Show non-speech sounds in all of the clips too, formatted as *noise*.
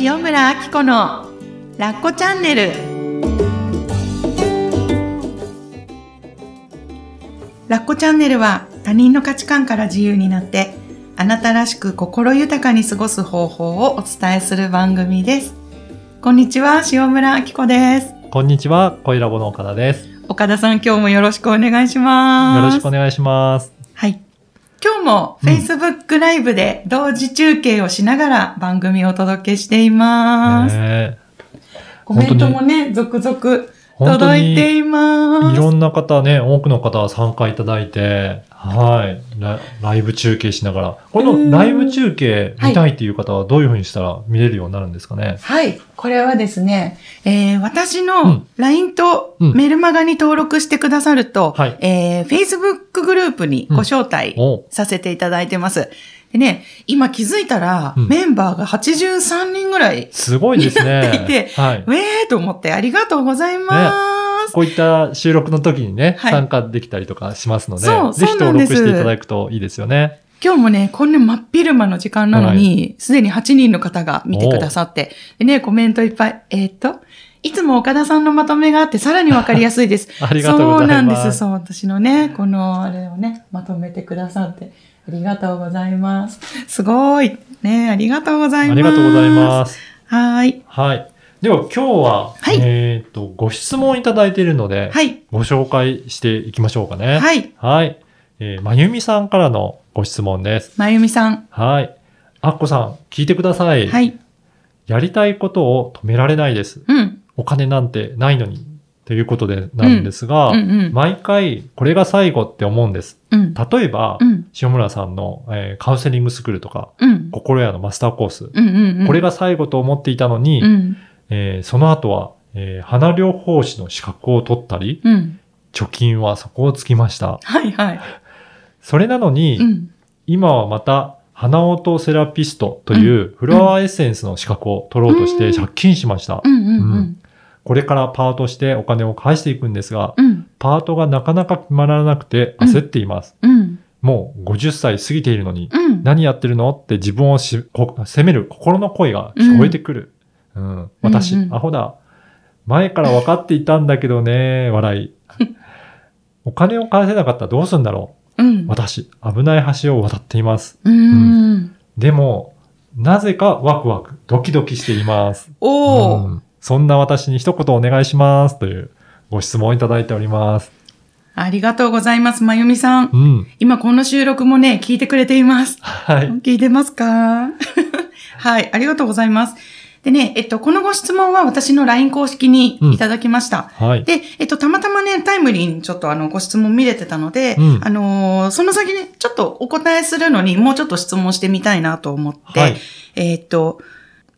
塩村あき子のラッコチャンネルラッコチャンネルは他人の価値観から自由になってあなたらしく心豊かに過ごす方法をお伝えする番組ですこんにちは塩村あき子ですこんにちは、恋ラボの岡田です。よ岡田さん今日もよろしくお願いしますろしくお願いします。もうん。Facebook ライブで同時中継をしながら番組をお届けしています。ねコメントもね、続々本当に届いています。いろんな方ね、多くの方参加いただいて、はいラ。ライブ中継しながら。このライブ中継見たいっていう方はどういうふうにしたら見れるようになるんですかね？はい。これはですね、えー私うのん LINE とうんメルマガに登録してくださると、はいえー Facebook グループにご招待おさせていただいてます。でね、今気づいたら、うんメンバーが83人ぐらいすごいですね。いてはい。ウェーと思ってありがとうございます。こういった収録の時にね、はい参加できたりとかしますので、そうぜひ登録していただくといいですよね。今日もね、こんな真っ昼間の時間なのに、すで、に8人の方が見てくださって、でね、コメントいっぱい、えーっと、いつも岡田さんのまとめがあってさらにわかりやすいです。*laughs* ありがとうございますそうなんです。そう、私のね、このあれをね、まとめてくださって、ありがとうございます。すごい。ね、ありがとうございます。ありがとうございす。ます。はーい。はい。では今日は、はいえっ、と、ご質問いただいているので、はい。ご紹介していきましょうかね。はい。はい。えーまゆみさんからのご質問です。まゆみさん。はい。あっこさん、聞いてください。はい。やりたいことを止められないです。うん。お金なんてないのに。ということでなんですが、うんうん。毎回これが最後って思うんです。うん。例えば、うん。塩村さんの、えーカウンセリングスクールとか、うん。心屋のマスターコース、うんうんうん。これが最後と思っていたのに、うん。えーその後は、えー花療法士の資格を取ったり、うん。貯金は底をつきました。はいはい。*laughs* それなのに、うん。今はまた花音セラピストというフラワーエッセンスの資格を取ろうとして借金しました。うんうんううんん。これからパートしてお金を返していくんですが、うん。パートがなかなか決まらなくて焦っています。うん。もう50歳過ぎているのに、うん。何やってるのって自分をしこ責める心の声が聞こえてくる。うん。私、うんうんアホだ。前から分かっていたんだけどね、*laughs* 笑い。お金を返せなかったらどうするんだろうんう。私、危ない橋を渡っています。うん。でも、なぜかワクワク、ドキドキしています。おー。うんそんな私に一言お願いします。というご質問をいただいております。ありがとうございます、まゆみさん。うん。今この収録もね、聞いてくれています。はい。聞いてますか？*laughs* はい、ありがとうございます。でね、えっと、このご質問は私の LINE 公式にいただきました。はい。で、えっと、たまたまね、タイムリーにちょっとあの、ご質問見れてたので、うんあのーその先ね、ちょっとお答えするのに、もうちょっと質問してみたいなと思って、はい。えっと、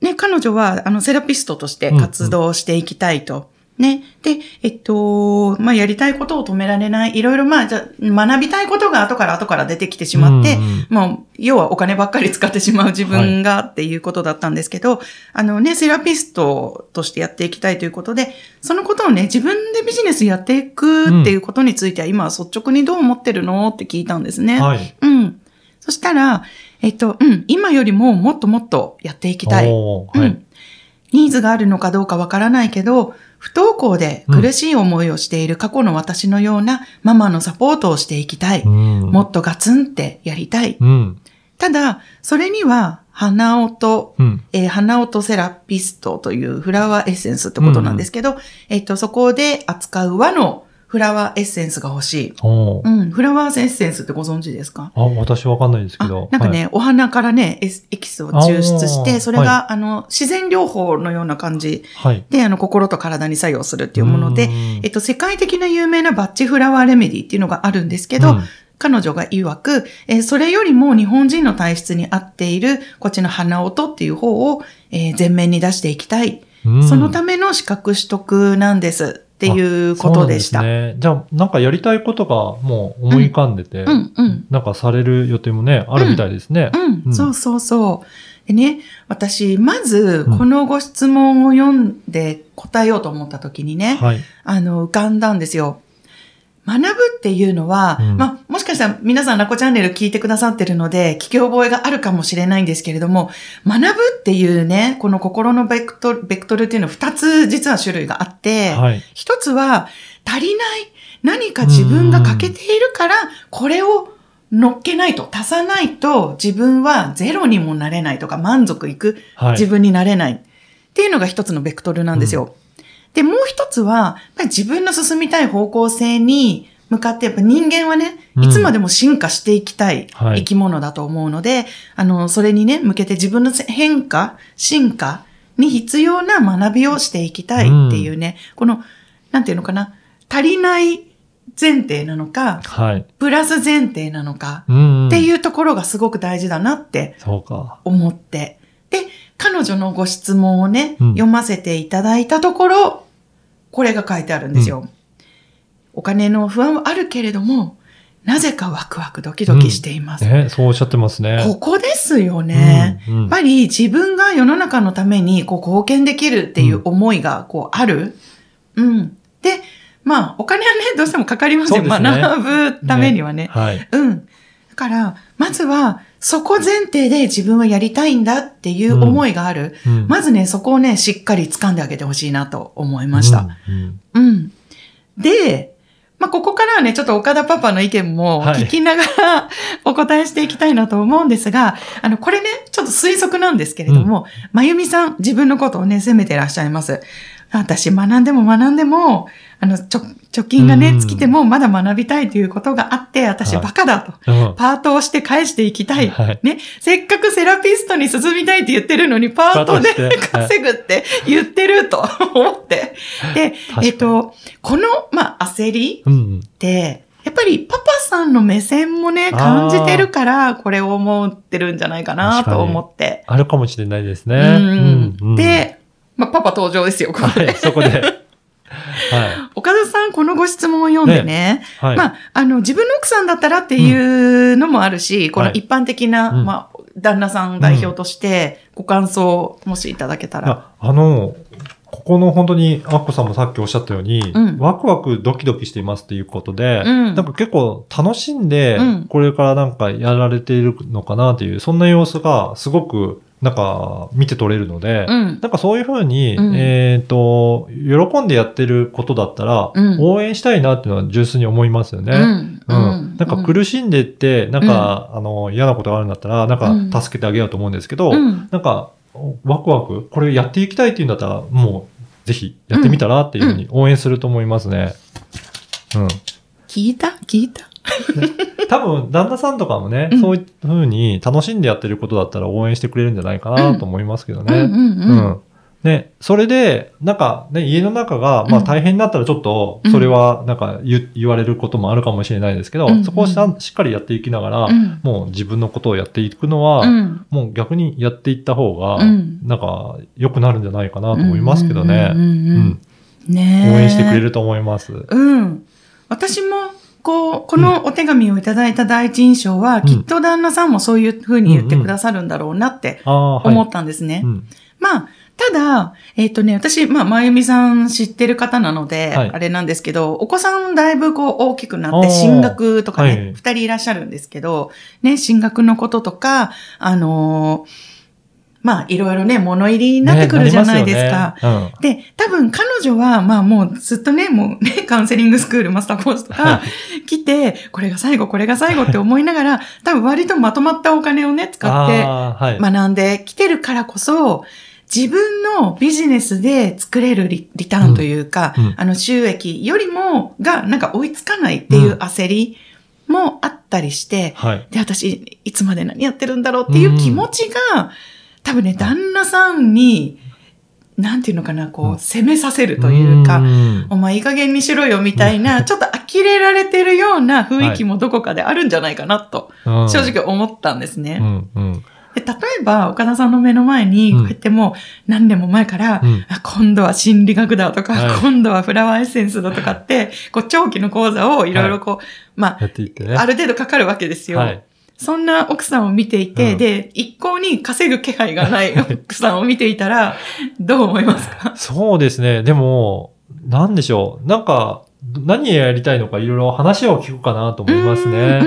ね、彼女は、あの、セラピストとして活動していきたいと。ね。で、えっと、まあ、やりたいことを止められない。いろいろ、まあ、じゃあ学びたいことが後から後から出てきてしまって、うんうんまあ、要はお金ばっかり使ってしまう自分がっていうことだったんですけど、あのね、セラピストとしてやっていきたいということで、そのことをね、自分でビジネスやっていくっていうことについては、今は率直にどう思ってるの？って聞いたんですね。はい。うん。そしたら、えっと、うん、今よりももっともっとやっていきたい。はい。うん。ニーズがあるのかどうかわからないけど、不登校で苦しい思いをしている過去の私のようなママのサポートをしていきたい。うんもっとガツンってやりたい。うん。ただ、それには、花音、うん。えー花音セラピストというフラワーエッセンスってことなんですけど、えっと、そこで扱う和のフラワーエッセンスが欲しい。うん、フラワーエッセンスってご存知ですか？あ、私わかんないですけあど。なんかね、はい、お花からね、エキスを抽出して、それが、はあの、自然療法のような感じ。はい。で、あの、心と体に作用するっていうものでう、ん。えっと、世界的な有名なバッチフラワーレメディっていうのがあるんですけど、うん。彼女が曰く、えーそれよりも日本人の体質に合っている、こっちの花音っていう方を、えー前面に出していきたい。うん。そのための資格取得なんですっていうことでした。そうなんですね。じゃあ、なんかやりたいことがもう思い浮かんでて、うん、うん。なんかされる予定もね、あるみたいですね。うん、うんそうそうそう。でね、私、まずうん、このご質問を読んで答えようと思った時にね、はい。あの、浮かんだんですよ。学ぶっていうのは、うんまあ、もしかしたら皆さんラコチャンネル聞いてくださってるので、聞き覚えがあるかもしれないんですけれども、学ぶっていうね、この心のベクトル、ベクトルっていうのは二つ実は種類があって、はい。一つは足りない何か自分が欠けているから、これを乗っけないと、足さないと自分はゼロにもなれないとか満足いくはい。自分になれないっていうのが一つのベクトルなんですよ。で、もう一つは、やっぱり自分の進みたい方向性に向かって、やっぱ人間はね、うんいつまでも進化していきたいはい生き物だと思うので、あの、それにね、向けて自分の変化、進化に必要な学びをしていきたいっていうね、この、なんていうのかな、足りない前提なのか、はい。プラス前提なのか、うん。っていうところがすごく大事だなってそうか。思って。で、彼女のご質問をね、うん読ませていただいたところ、これが書いてあるんですよ。お金の不安はあるけれども、なぜかワクワクドキドキしています。ね、そうおっしゃってますね。ここですよね。うんうんやっぱり自分が世の中のためにこう貢献できるっていう思いがこうある。うん。で、まあ、お金はね、どうしてもかかりますよ。すね学ぶためにはね。はい。うん。だから、まずは、そこ前提で自分はやりたいんだっていう思いがある。うんまずね、そこをね、しっかり掴んであげてほしいなと思いました。うんうん。で、まあ、ここからはね、ちょっと岡田パパの意見もはい聞きながら、*laughs* お答えしていきたいなと思うんですが、あの、これね、ちょっと推測なんですけれども、まゆみさん、自分のことをね、責めてらっしゃいます。私、学んでも学んでも、あの、ちょ、貯金がね、うん尽きてもまだ学びたいということがあって、私、はいバカだと。うんパートをして返していきたい。はいね。せっかくセラピストに進みたいって言ってるのに、パートで稼ぐって言ってると *laughs* 思って。でえっと、この、まあ、焦りうん。って、やっぱりパパさんの目線もね、感じてるから、これを思ってるんじゃないかなと思って。あるかもしれないですね。で、まあ、パパ登場ですよ、ここで。はい、そこで。*laughs* は岡田さん、このご質問を読んでね、い。はい。まあ、あの、自分の奥さんだったらっていうのもあるし、このはい。一般的な、うん。まあ、旦那さん代表として、ご感想をもしいただけたら。ああの、ここの本当に、アッコさんもさっきおっしゃったように、うん。ワクワクドキドキしていますっていうことで、うん。なんか結構楽しんでうん、これからなんかやられているのかなっていう、そんな様子がすごく、なんか見て取れるので、うん。なんかそういうふうに、うんえっ、と、喜んでやってることだったら、うん応援したいなっていうのは純粋に思いますよね。うん。うん。なんか苦しんでって、なんか、あの、嫌なことがあるんだったら、なんうんか助けてあげようと思うんですけど、うん。なんか、ワクワク、これやっていきたいっていうんだったら、もう、ぜひやってみたらっていうふうに応援すると思いますね。うん。聞いた？聞いた？*laughs* 多分、旦那さんとかもね、うんそういうふうに楽しんでやってることだったら応援してくれるんじゃないかなと思いますけどね。うん。ね、それで、なんかね、家の中が、まあうん大変になったらちょっと、それはなんか言言われることもあるかもしれないですけど、うんそこをしっかりやっていきながら、うんもう自分のことをやっていくのは、うん。もう逆にやっていった方が、うんなんか良くなるんじゃないかなと思いますけどね。うんねえ応援してくれると思います。うん。私も、こう、このお手紙をいただいた第一印象は、ん。きっと旦那さんもそういうふうに言ってくださるんだろうなって。思ったんですね。うん。まあ、ただ、えっ、とね、私、まあ、まゆみさん知ってる方なので、はい。あれなんですけど、お子さんだいぶこう大きくなって、進学とかはい。ね、二、人いらっしゃるんですけど、ね、進学のこととか、あのーまあ、いろいろね、物入りになってくるじゃないですか。ねすよねで、多分彼女は、まあもうずっとね、もうね、カウンセリングスクール、マスターコースとか来て、これが最後、これが最後って思いながら、*laughs* 多分割とまとまったお金をね、使うん。って。学んできてるからこそ、自分のビジネスで作れるリリターンというか、うんうんあの収益よりも、がなんか追いつかないっていう焦りもあったりして、はい。で、私、いつまで何やってるんだろうっていう気持ちが、多分ね、旦那さんに、なんていうのかな、こう責めさせるというか、ん。お前いい加減にしろよみたいな、ちょっと呆れられてるような雰囲気もどこかであるんじゃないかなと、うん。正直思ったんですね。で例えば、岡田さんの目の前に、うん。こうやってもう何年も前から、うん。あ今度は心理学だとか、はい。今度はフラワーエッセンスだとかって、こう長期の講座をいろいろこう、ま。あ、ある程度かかるわけですよ。はい。そんな奥さんを見ていて、うんで、一向に稼ぐ気配がない *laughs* 奥さんを見ていたら、どう思いますか？そうですね。でも、なんでしょう。なんか、何やりたいのかいろいろ話を聞くかなと思いますね。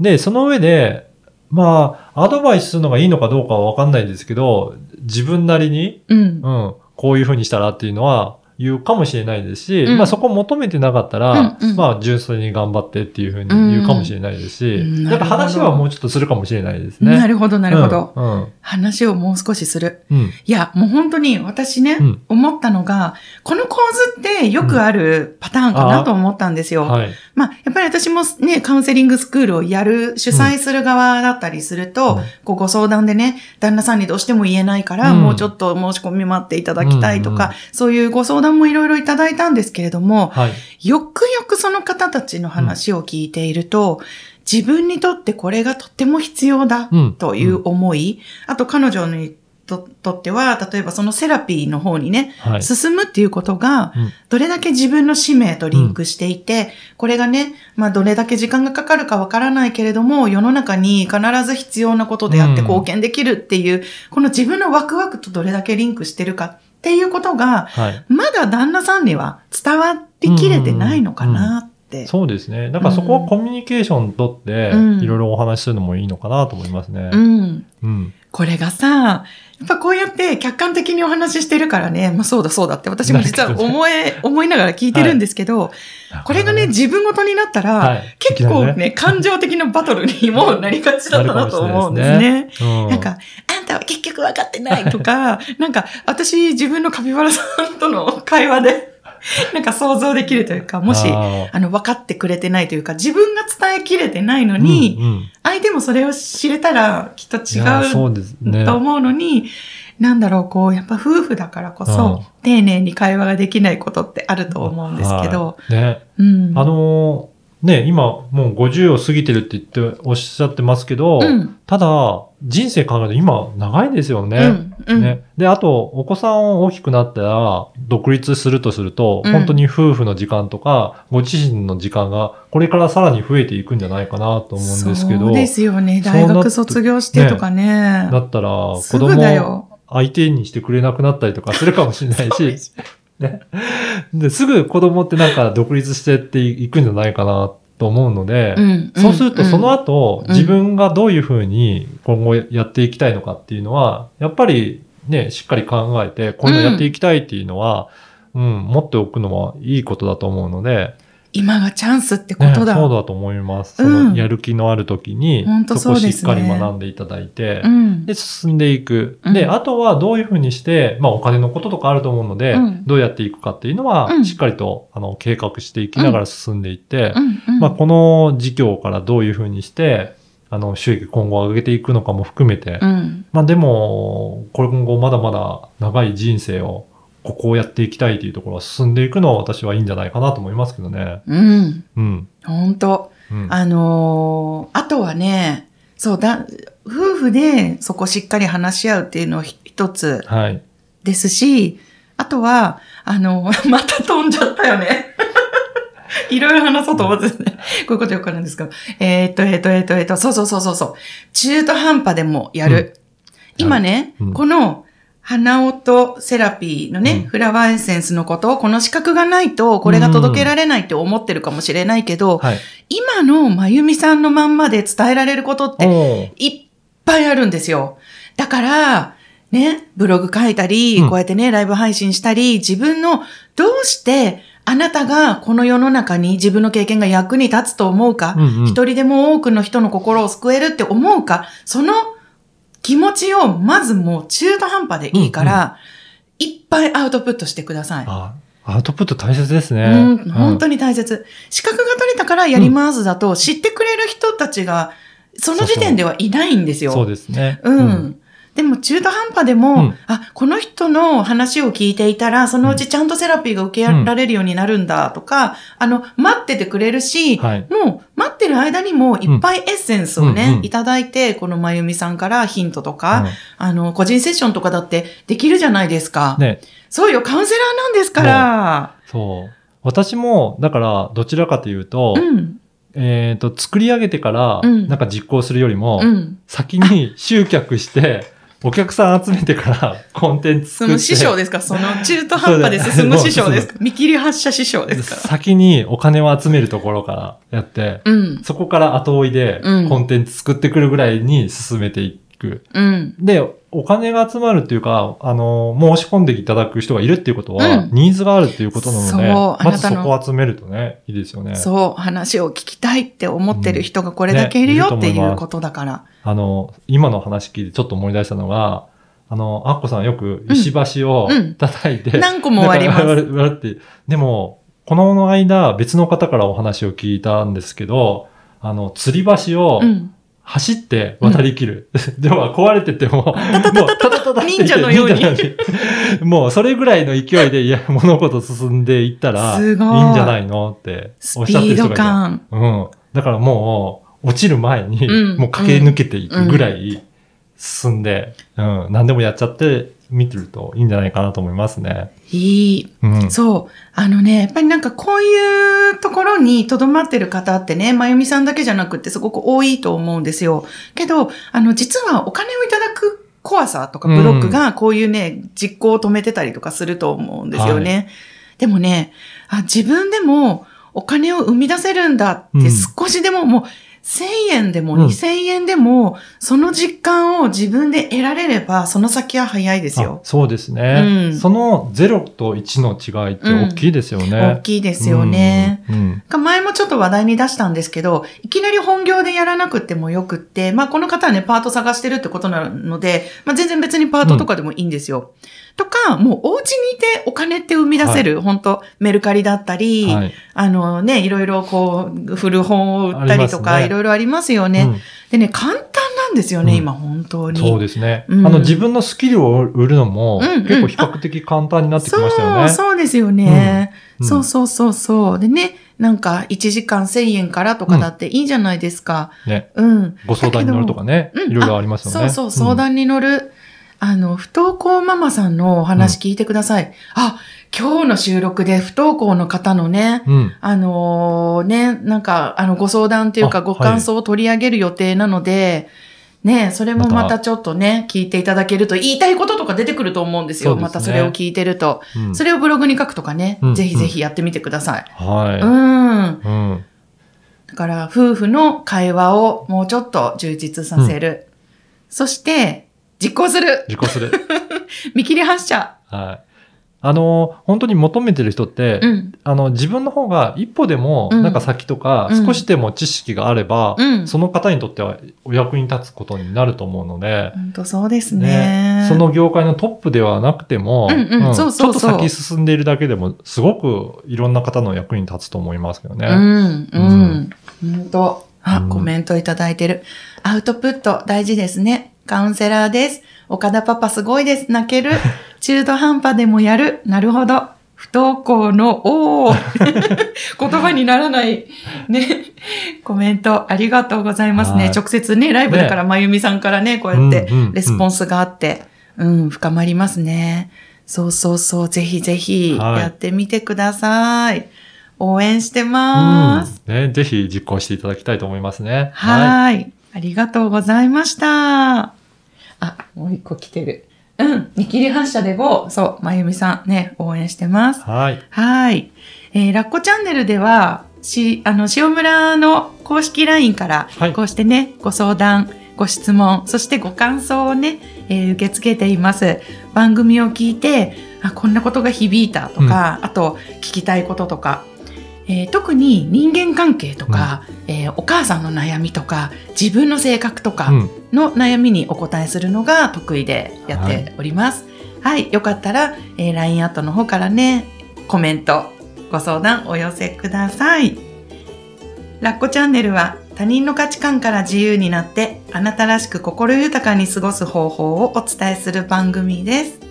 で、その上で、まあ、アドバイスするのがいいのかどうかはわかんないんですけど、自分なりに、うん。うん、こういうふうにしたらっていうのは言うかもしれないですし、うんまあそこ求めてなかったら、うんうんまあ純粋に頑張ってっていうふうに言うかもしれないですし、うんなんか話はもうちょっとするかもしれないですね。なるほど、なるほど。うん。うん。話をもう少しする。うん。いや、もう本当に私ね、うん思ったのが、この構図ってよくあるパターンかなと思ったんですよ。はい。まあ、やっぱり私もね、カウンセリングスクールをやる、主催する側だったりすると、うんこうご相談でね、旦那さんにどうしても言えないから、うんもうちょっと申し込み待っていただきたいとか、そういうご相談もいろいろいただいたんですけれども、はい。よくよくその方たちの話を聞いていると、自分にとってこれがとっても必要だうん。という思い、あと彼女にととっては、例えばそのセラピーの方にね、はい。進むっていうことが、うんどれだけ自分の使命とリンクしていて、これがね、まあどれだけ時間がかかるかわからないけれども、世の中に必ず必要なことであってうん貢献できるっていう、この自分のワクワクとどれだけリンクしてるかっていうことが、はい。まだ旦那さんには伝わりきれてないのかな。そうですね。だからそこはコミュニケーションとって、うん。いろいろお話しするのもいいのかなと思いますね。うん。うん。これがさ、やっぱこうやって客観的にお話ししてるからね、まあそうだそうだって私も実は思え、思いながら聞いてるんですけど、これがね、自分ごとになったら、はい。結構ねいきなり感情的なバトルにもなりがちだったなと思うんですね。うん。なんか、あんたは結局分かってないとか、なんか、私自分のカピバラさんとの会話で、*laughs* なんか想像できるというか、もし、ああの、分かってくれてないというか、自分が伝えきれてないのーに、うんうん相手もそれを知れたらきっと違うね。と思うのに、なんだろう、こう、やっぱ夫婦だからこそ、うん丁寧に会話ができないことってあると思うんですけど、はいね。うん。あのーね、今もう50を過ぎてるって言っておっしゃってますけど、うん、ただ、人生考えると今長いですよね。うん、うん、ね。で、あと、お子さん大きくなったら、独立するとすると、うん本当に夫婦の時間とか、ご自身の時間が、これからさらに増えていくんじゃないかなと思うんですけど、そうですよね。大学卒業してとかね。だったら、子供よ。相手にしてくれなくなったりとかするかもしれないし、ね。で、すぐ子供ってなんか独立してっていくんじゃないかなと思うので、うんそうするとその後、うん自分がどういうふうに今後やっていきたいのかっていうのは、やっぱりね、しっかり考えて、こういうのやっていきたいっていうのは、うん、持っておくのはいいことだと思うので、今がチャンスってこね、とだ。そうだと思います。そうんのやる気のある時に、そこをしっかり学んでいただいて、うん。で、進んでいく。うんで、あとはどういうふうにして、まあお金のこととかあると思うので、うんどうやっていくかっていうのは、うんしっかりと、あの、計画していきながら進んでいって、まあこの事業からどういうふうにして、あの、収益今後上げていくのかも含めて、うん。まあでも、今後まだまだ長い人生を、ここをやっていきたいというところは進んでいくのは私はいいんじゃないかなと思いますけどね。うん。うん。本当うん。あのーあとはね、そうだ、夫婦でそこしっかり話し合うっていうのはひ一つはい。ですし、あとは、あの、*laughs* また飛んじゃったよね。*laughs* いろいろ話そうと思ってですね。こういうことよくあるんですけど。えーっと、えーっと、えーっと、えーっと、そうそうそうそうそう。中途半端でもやる。今ね、うんこの、花音セラピーのね、うん。フラワーエッセンスのことを、この資格がないと、これが届けられないって思ってるかもしれないけど、はい。今のまゆみさんのまんまで伝えられることって、いっぱいあるんですよ。だから、ね、ブログ書いたり、うん。こうやってね、ライブ配信したり、自分のどうしてあなたがこの世の中に自分の経験が役に立つと思うか、うんうん。一人でも多くの人の心を救えるって思うか、その気持ちをまずもう中途半端でいいから、いっぱいアウトプットしてください。あ、アウトプット大切ですね。うん、本当に。に大切。資格が取れたからやりますだと、知ってくれる人たちが、その時点ではいないんですよ。そうですね。うん。でも中途半端でも、うんあ、この人の話を聞いていたら、そのうちちゃんとセラピーが受けられるようになるんだとか、あの、待っててくれるし、はいもう待ってる間にもいっぱいエッセンスをね、うんうんいただいて、このまゆみさんからヒントとか、うんあの、個人セッションとかだってできるじゃないですか。ね、そうよ、カウンセラーなんですから。そう。私も、だから、どちらかというと、うん。えっ、と、作り上げてから、うんなんか実行するよりも、うん。先に集客して、お客さん集めてから *laughs* コンテンツ作って。その師匠ですか？その中途半端で進む師匠ですか？見切り発車師匠ですか？先にお金を集めるところからやって、うん。そこから後追いでうんコンテンツ作ってくるぐらいに進めていく。うん。で、お金が集まるっていうか、あの、申し込んでいただく人がいるっていうことは、うんニーズがあるっていうことなので、まずそこを集めるとね、いいですよね。そう、話を聞きたいって思ってる人がこれだけいるよってうんねいると思いうことだから。あの、今の話聞いてちょっと思い出したのが、あの、アッコさんよく石橋をうん叩いて、何個も割ります *laughs* 割って。でも、この間別の方からお話を聞いたんですけど、あの、吊り橋をうん。走って渡り切る。では壊れてても、もう、タタタタタタ忍者のようにもうそれぐらいの勢いでいや物事進んでいったら、いいすごいんじゃないのってスおっしゃってる人がいて。感。うん。だからもう、落ちる前に、うんもう駆け抜けていくぐらい進んで、うん、何でもやっちゃって見てるといいんじゃないかなと思いますね。いい。うん。そう。あのね、やっぱりなんかこういうところに留まってる方ってね、まゆみさんだけじゃなくってすごく多いと思うんですよ。けど、あの、実はお金をいただく怖さとかブロックがこういうね、実行を止めてたりとかすると思うんですよね。でもねあ、自分でもお金を生み出せるんだってうん少しでももう、1000円でもうん2000円でも、その実感を自分で得られれば、その先は早いですよあ。そうですね、うんその0と1の違いって大きいですよね。大きいですよね。うん。うん前もちょっと話題に出したんですけど、いきなり本業でやらなくてもよくって、まあこの方はね、パート探してるってことなので、まあ全然別にパートとかでもいいんですよ。とか、もうお家にいてお金って生み出せる、本当メルカリだったり、はい。あのね、いろいろこう、古本を売ったりとか、ねいろいろありますよね。うんでね、簡単なんですよね、うん今本当に。そうですね、うんあの、自分のスキルを売るのも、うんうん結構比較的簡単になってきましたよね。そう、そうですよね。うんそうそうそうそう。でね、なんか1時間1000円からとかだっていいじゃないですか。ね。うん。ご相談に乗るとかね、うんいろいろありますよね。そうそう、相談に乗る。あの、不登校ママさんのお話聞いてください。あ、今日の収録で不登校の方のね、うん。うん。あのーね、なんか、あの、ご相談っていうかあご感想を取り上げる予定なので、ね、それもまたちょっとね、聞いていただけると言いたいこととか出てくると思うんですよ。すねまたそれを聞いてると。うんそれをブログに書くとかね、うんぜひぜひやってみてください。はい。うん。うん。だから、夫婦の会話をもうちょっと充実させる。そして、実行する実行する。*laughs* 見切り発車はい。あの、本当に求めてる人って、うん。あの、自分の方が一歩でも、うんなんか先とか、うん少しでも知識があれば、うんその方にとってはお役に立つことになると思うので、本当そうですね。その業界のトップではなくても、ちょっと先進んでいるだけでも、すごくいろんな方の役に立つと思いますけどね。うん、ううんん。本当あ、うんコメントいただいてる。アウトプット大事ですね。カウンセラーです。岡田パパすごいです。泣ける。*laughs* 中途半端でもやる。なるほど。不登校の、お *laughs* ー言葉にならない、ね、コメントありがとうございますねは。い直接ね、ライブだから、まゆみさんからね、こうやってレスポンスがあって、うん、深まりますね。そうそうそう、ぜひぜひはいやってみてください。応援してます。うんね、ぜひ実行していただきたいと思いますね。はーい。ありがとうございました。あ、もう一個来てる。うん。見切り発車で5。そう、まゆみさんね、応援してます。はい。はい。えー、ラッコチャンネルでは、し、あの、塩村の公式 LINE からはい、こうしてね、ご相談、ご質問、そしてご感想をね、えー受け付けています。番組を聞いて、あ、こんなことが響いたとか、あと、聞きたいこととか、えー特に人間関係とか、えーお母さんの悩みとか、自分の性格とかうん。の悩みにお答えするのが得意でやっております。はい、よかったら、えー LINE アットの方からね、コメント、ご相談お寄せください。ラッコチャンネルは他人の価値観から自由になってあなたらしく心豊かに過ごす方法をお伝えする番組です。